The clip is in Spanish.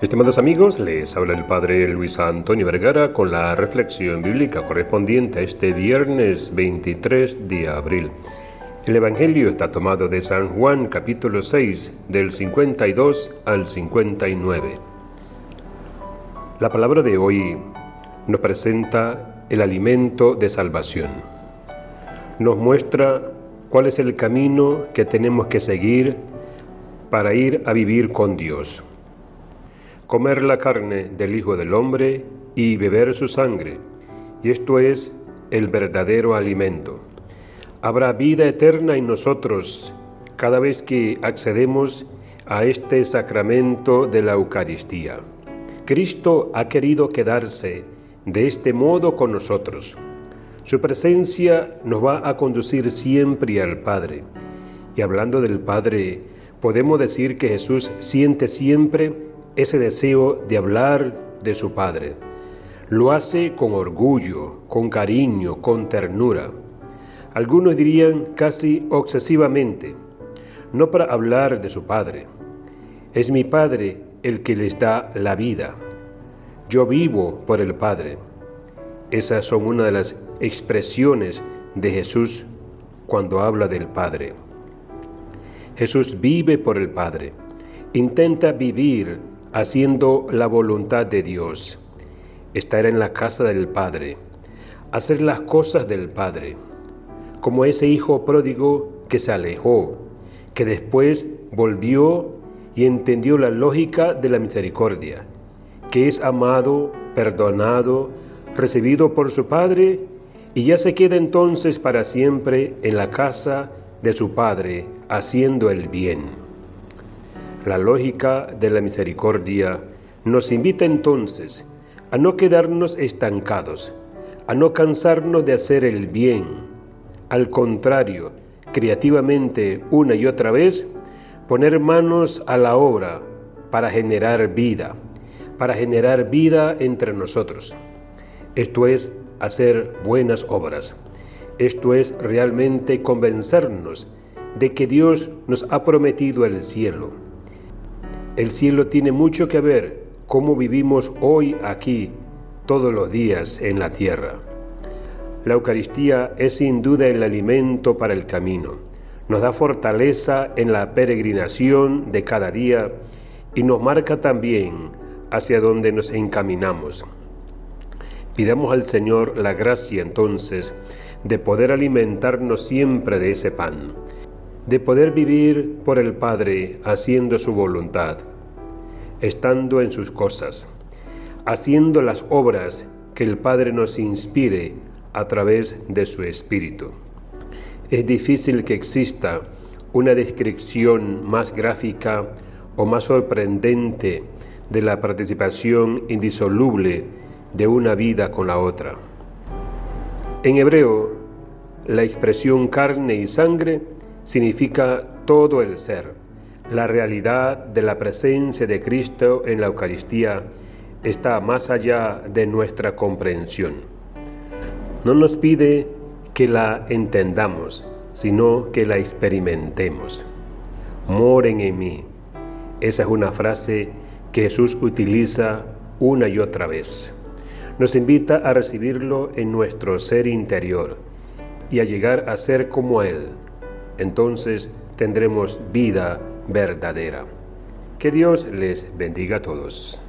Estimados amigos, les habla el Padre Luis Antonio Vergara con la reflexión bíblica correspondiente a este viernes 23 de abril. El Evangelio está tomado de San Juan capítulo 6 del 52 al 59. La palabra de hoy nos presenta el alimento de salvación. Nos muestra cuál es el camino que tenemos que seguir para ir a vivir con Dios comer la carne del Hijo del Hombre y beber su sangre, y esto es el verdadero alimento. Habrá vida eterna en nosotros cada vez que accedemos a este sacramento de la Eucaristía. Cristo ha querido quedarse de este modo con nosotros. Su presencia nos va a conducir siempre al Padre. Y hablando del Padre, podemos decir que Jesús siente siempre ese deseo de hablar de su Padre. Lo hace con orgullo, con cariño, con ternura. Algunos dirían casi obsesivamente, no para hablar de su Padre. Es mi Padre el que les da la vida. Yo vivo por el Padre. Esas son una de las expresiones de Jesús cuando habla del Padre. Jesús vive por el Padre. Intenta vivir haciendo la voluntad de Dios, estar en la casa del Padre, hacer las cosas del Padre, como ese hijo pródigo que se alejó, que después volvió y entendió la lógica de la misericordia, que es amado, perdonado, recibido por su Padre y ya se queda entonces para siempre en la casa de su Padre, haciendo el bien. La lógica de la misericordia nos invita entonces a no quedarnos estancados, a no cansarnos de hacer el bien. Al contrario, creativamente una y otra vez, poner manos a la obra para generar vida, para generar vida entre nosotros. Esto es hacer buenas obras. Esto es realmente convencernos de que Dios nos ha prometido el cielo el cielo tiene mucho que ver cómo vivimos hoy aquí, todos los días en la tierra. La Eucaristía es sin duda el alimento para el camino. Nos da fortaleza en la peregrinación de cada día y nos marca también hacia donde nos encaminamos. Pidamos al Señor la gracia entonces de poder alimentarnos siempre de ese pan de poder vivir por el Padre haciendo su voluntad, estando en sus cosas, haciendo las obras que el Padre nos inspire a través de su Espíritu. Es difícil que exista una descripción más gráfica o más sorprendente de la participación indisoluble de una vida con la otra. En hebreo, la expresión carne y sangre significa todo el ser. La realidad de la presencia de Cristo en la Eucaristía está más allá de nuestra comprensión. No nos pide que la entendamos, sino que la experimentemos. Moren en mí. Esa es una frase que Jesús utiliza una y otra vez. Nos invita a recibirlo en nuestro ser interior y a llegar a ser como Él, entonces tendremos vida verdadera. Que Dios les bendiga a todos.